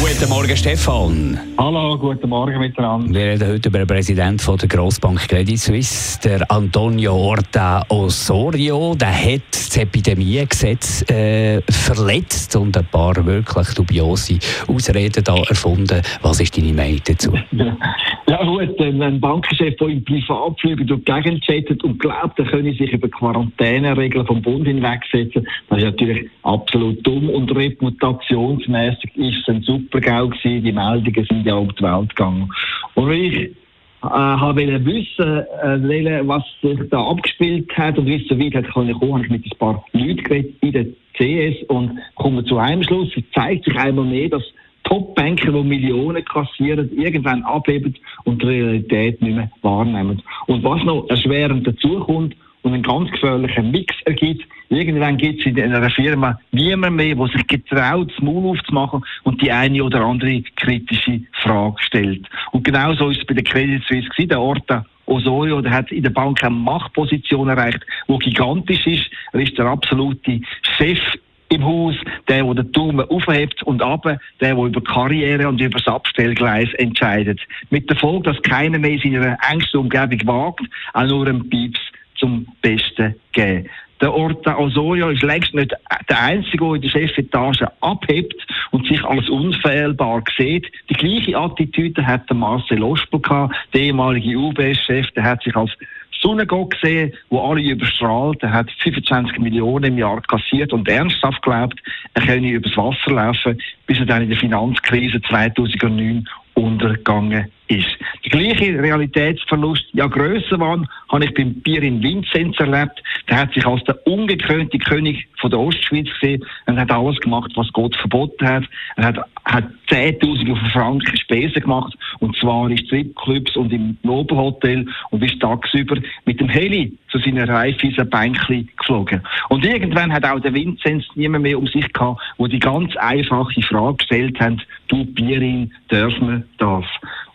Guten Morgen, Stefan. Hallo, guten Morgen miteinander. Wir reden heute über den Präsidenten von der Grossbank Credit Suisse, der Antonio Horta Osorio. Der hat das Epidemiegesetz äh, verletzt und ein paar wirklich dubiose Ausreden da erfunden. Was ist deine Meinung dazu? Ja gut, ein Bankenchef, der im Privatflüge durch die Gegend chattet und glaubt, er könne sich über Quarantäneregeln vom Bund hinwegsetzen, das ist natürlich absolut dumm und reputationsmäßig ist es ein super GAU gewesen. Die Meldungen sind ja um die Welt gegangen. Und ich äh, habe wissen, äh, was sich da abgespielt hat und wie es so weit hat, ich kommen, habe ich mit ein paar Leuten geredet in der CS und komme zu einem Schluss. Es zeigt sich einmal mehr, dass Top-Banker, die Millionen kassieren, irgendwann abheben und die Realität nicht mehr wahrnehmen. Und was noch erschwerend dazukommt, und einen ganz gefährlichen Mix ergibt. Irgendwann gibt es in einer Firma niemand mehr, der sich getraut, das Maul aufzumachen und die eine oder andere kritische Frage stellt. Und genau so ist es bei der Credit Suisse gewesen. Der Orta Osorio, der hat in der Bank eine Machtposition erreicht, die gigantisch ist. Er ist der absolute Chef im Haus, der, der den Daumen aufhebt und ab, der, der über Karriere und über das Abstellgleis entscheidet. Mit der Folge, dass keiner mehr in seiner engsten Umgebung wagt, auch nur einen Pieps zum Besten geben. Der Orta Osorio ist längst nicht der Einzige, der in der Chefetage abhebt und sich als unfehlbar sieht. Die gleiche Attitüde hat der Marcel Ospel gehabt, der ehemalige UBS-Chef, der hat sich als Sonnengott gesehen, wo alle überstrahlt. Er hat 25 Millionen im Jahr kassiert und ernsthaft glaubt, er könne übers Wasser laufen, bis er dann in der Finanzkrise 2009 untergegangen ist. Gleiche Realitätsverlust, ja grösser war, habe ich beim Bier in Vinzenz erlebt. Der hat sich als der ungekrönte König von der Ostschweiz gesehen und hat alles gemacht, was Gott verboten hat. Er hat, hat 10.000 Franken Spesen gemacht und zwar in Stripclubs und im Nobelhotel und ist tagsüber mit dem Heli zu seiner Raiffeisen Bänkli geflogen. Und irgendwann hat auch der Vinzenz niemand mehr um sich gehabt, wo die ganz einfache Frage gestellt haben, du Bierin, dürfen wir das?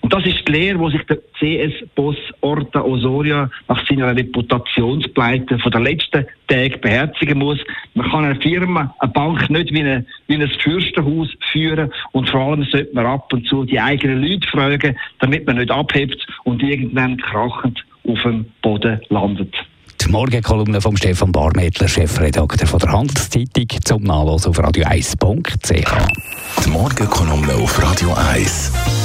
Und das ist die Lehre, die sich der CS-Boss Orta Osoria nach seiner Reputationspleite von der letzten Tage beherzigen muss. Man kann eine Firma, eine Bank nicht wie, eine, wie ein Fürstenhaus führen und vor allem sollte man ab und zu die eigenen Leute fragen, damit man nicht abhebt und irgendwann krachend auf dem Boden landet. Die Morgenkolumne von Stefan Barmettler, Chefredakteur von der Handelszeitung, zum Nachlesen auf radio1.ch. Die Morgenkolumne auf Radio 1.